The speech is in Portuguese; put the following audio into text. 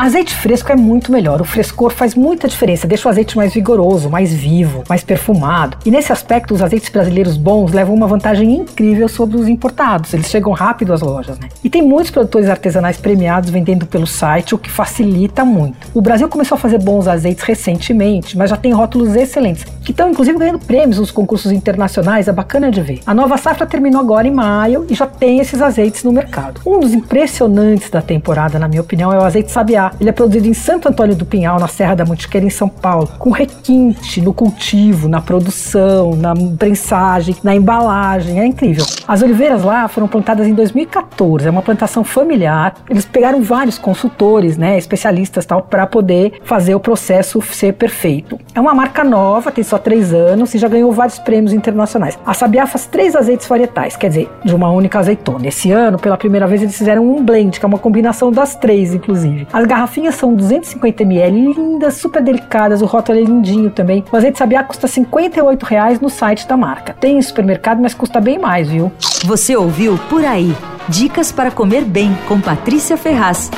Azeite fresco é muito melhor. O frescor faz muita diferença, deixa o azeite mais vigoroso, mais vivo, mais perfumado. E nesse aspecto, os azeites brasileiros bons levam uma vantagem incrível sobre os importados. Eles chegam rápido às lojas, né? E tem muitos produtores artesanais premiados vendendo pelo site, o que facilita muito. O Brasil começou a fazer bons azeites recentemente, mas já tem rótulos excelentes, que estão inclusive ganhando prêmios nos concursos internacionais, é bacana de ver. A nova safra terminou agora em maio e já tem esses azeites no mercado. Um dos impressionantes da temporada, na minha opinião, é o azeite sabiá. Ele é produzido em Santo Antônio do Pinhal, na Serra da Mantiqueira, em São Paulo, com requinte no cultivo, na produção, na prensagem, na embalagem. É incrível. As oliveiras lá foram plantadas em 2014, é uma plantação familiar. Eles pegaram vários consultores, né, especialistas tal, para poder fazer o processo ser perfeito. É uma marca nova, tem só três anos e já ganhou vários prêmios internacionais. A Sabiá faz três azeites varietais, quer dizer, de uma única azeitona. Esse ano, pela primeira vez, eles fizeram um blend, que é uma combinação das três, inclusive. As garrafinhas são 250 ml, lindas, super delicadas, o rótulo é lindinho também. O azeite Sabiá custa 58 reais no site da marca. Tem em supermercado, mas custa bem mais, viu? Você ouviu Por Aí. Dicas para comer bem com Patrícia Ferraz.